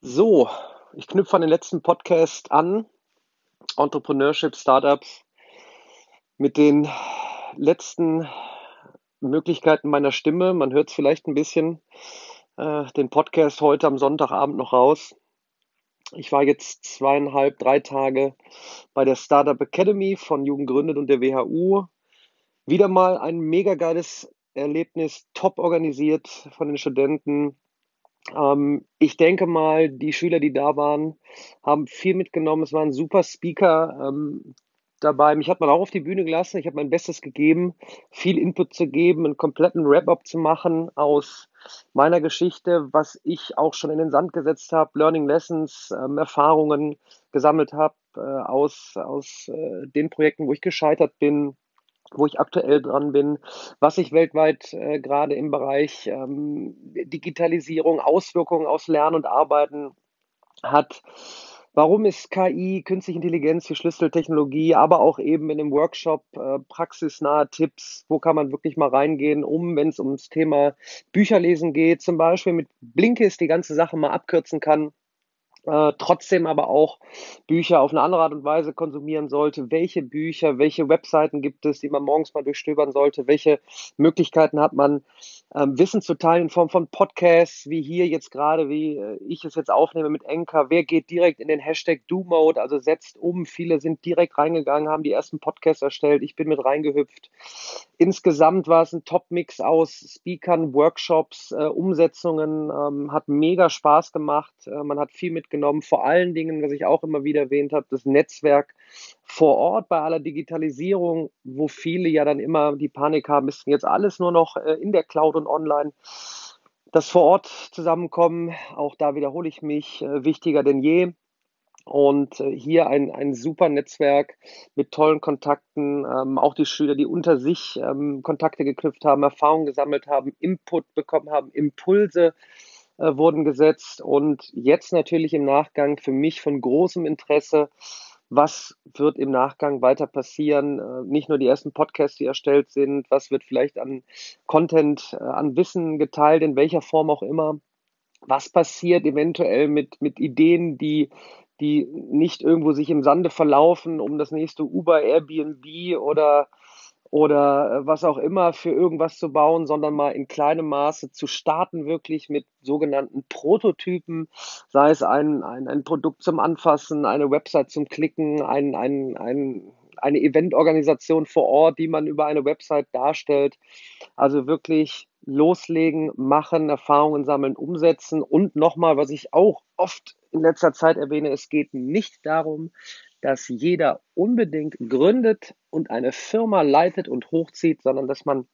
So, ich knüpfe an den letzten Podcast an, Entrepreneurship, Startups, mit den letzten Möglichkeiten meiner Stimme. Man hört es vielleicht ein bisschen, äh, den Podcast heute am Sonntagabend noch raus. Ich war jetzt zweieinhalb, drei Tage bei der Startup Academy von Jugend Gründet und der WHU. Wieder mal ein mega geiles Erlebnis, top organisiert von den Studenten ähm, ich denke mal, die Schüler, die da waren, haben viel mitgenommen. Es waren super Speaker ähm, dabei. Mich hat man auch auf die Bühne gelassen. Ich habe mein Bestes gegeben, viel Input zu geben, einen kompletten Wrap-up zu machen aus meiner Geschichte, was ich auch schon in den Sand gesetzt habe, Learning Lessons, ähm, Erfahrungen gesammelt habe äh, aus, aus äh, den Projekten, wo ich gescheitert bin wo ich aktuell dran bin, was sich weltweit äh, gerade im Bereich ähm, Digitalisierung, Auswirkungen aus Lernen und Arbeiten hat. Warum ist KI, künstliche Intelligenz die Schlüsseltechnologie, aber auch eben in einem Workshop äh, praxisnahe Tipps, wo kann man wirklich mal reingehen, um, wenn es ums Thema Bücherlesen geht, zum Beispiel mit Blinkist die ganze Sache mal abkürzen kann, äh, trotzdem aber auch Bücher auf eine andere Art und Weise konsumieren sollte. Welche Bücher, welche Webseiten gibt es, die man morgens mal durchstöbern sollte? Welche Möglichkeiten hat man, ähm, Wissen zu teilen in Form von Podcasts, wie hier jetzt gerade, wie äh, ich es jetzt aufnehme mit Enker? Wer geht direkt in den Hashtag Do-Mode, also setzt um? Viele sind direkt reingegangen, haben die ersten Podcasts erstellt. Ich bin mit reingehüpft. Insgesamt war es ein Top-Mix aus Speakern, Workshops, äh, Umsetzungen, ähm, hat mega Spaß gemacht. Äh, man hat viel mitgenommen. Vor allen Dingen, was ich auch immer wieder erwähnt habe, das Netzwerk vor Ort bei aller Digitalisierung, wo viele ja dann immer die Panik haben, ist jetzt alles nur noch äh, in der Cloud und online. Das vor Ort zusammenkommen, auch da wiederhole ich mich, äh, wichtiger denn je. Und äh, hier ein, ein super Netzwerk mit tollen Kontakten, ähm, auch die Schüler, die unter sich ähm, Kontakte geknüpft haben, Erfahrungen gesammelt haben, Input bekommen haben, Impulse äh, wurden gesetzt. Und jetzt natürlich im Nachgang für mich von großem Interesse, was wird im Nachgang weiter passieren? Äh, nicht nur die ersten Podcasts, die erstellt sind, was wird vielleicht an Content, äh, an Wissen geteilt, in welcher Form auch immer. Was passiert eventuell mit, mit Ideen, die, die nicht irgendwo sich im Sande verlaufen, um das nächste Uber, Airbnb oder oder äh, was auch immer für irgendwas zu bauen, sondern mal in kleinem Maße zu starten, wirklich mit sogenannten Prototypen, sei es ein, ein, ein Produkt zum Anfassen, eine Website zum Klicken, ein, ein, ein, eine Eventorganisation vor Ort, die man über eine Website darstellt. Also wirklich loslegen, machen, Erfahrungen sammeln, umsetzen und nochmal, was ich auch oft in letzter Zeit erwähne, es geht nicht darum, dass jeder unbedingt gründet und eine Firma leitet und hochzieht, sondern dass man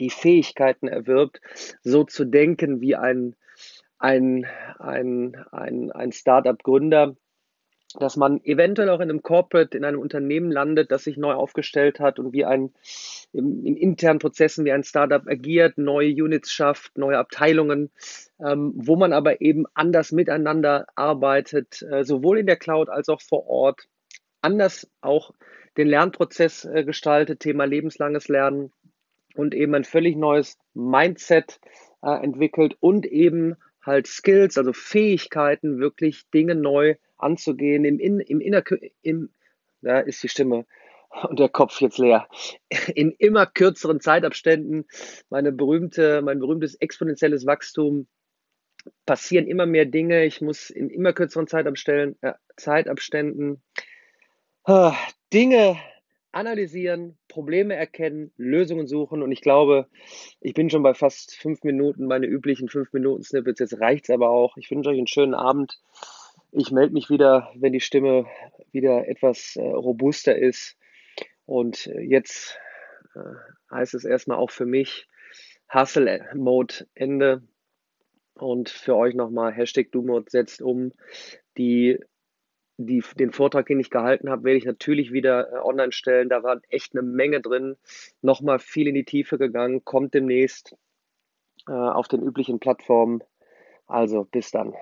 die Fähigkeiten erwirbt, so zu denken wie ein, ein, ein, ein, ein Startup-Gründer, dass man eventuell auch in einem Corporate, in einem Unternehmen landet, das sich neu aufgestellt hat und wie ein in, in internen Prozessen wie ein Startup agiert, neue Units schafft, neue Abteilungen, ähm, wo man aber eben anders miteinander arbeitet, äh, sowohl in der Cloud als auch vor Ort, anders auch den Lernprozess äh, gestaltet, Thema lebenslanges Lernen und eben ein völlig neues Mindset äh, entwickelt und eben halt Skills, also Fähigkeiten, wirklich Dinge neu anzugehen, im, in, im inner, im, da ist die Stimme und der Kopf jetzt leer, in immer kürzeren Zeitabständen, meine berühmte, mein berühmtes exponentielles Wachstum, passieren immer mehr Dinge, ich muss in immer kürzeren Zeitabständen, äh, Zeitabständen äh, Dinge analysieren, Probleme erkennen, Lösungen suchen. Und ich glaube, ich bin schon bei fast fünf Minuten, meine üblichen fünf Minuten Snippets. Jetzt reicht es aber auch. Ich wünsche euch einen schönen Abend. Ich melde mich wieder, wenn die Stimme wieder etwas äh, robuster ist. Und äh, jetzt äh, heißt es erstmal auch für mich Hustle Mode Ende. Und für euch nochmal Hashtag DoMode setzt um. Die, die, den Vortrag, den ich gehalten habe, werde ich natürlich wieder äh, online stellen. Da war echt eine Menge drin. Nochmal viel in die Tiefe gegangen. Kommt demnächst äh, auf den üblichen Plattformen. Also bis dann.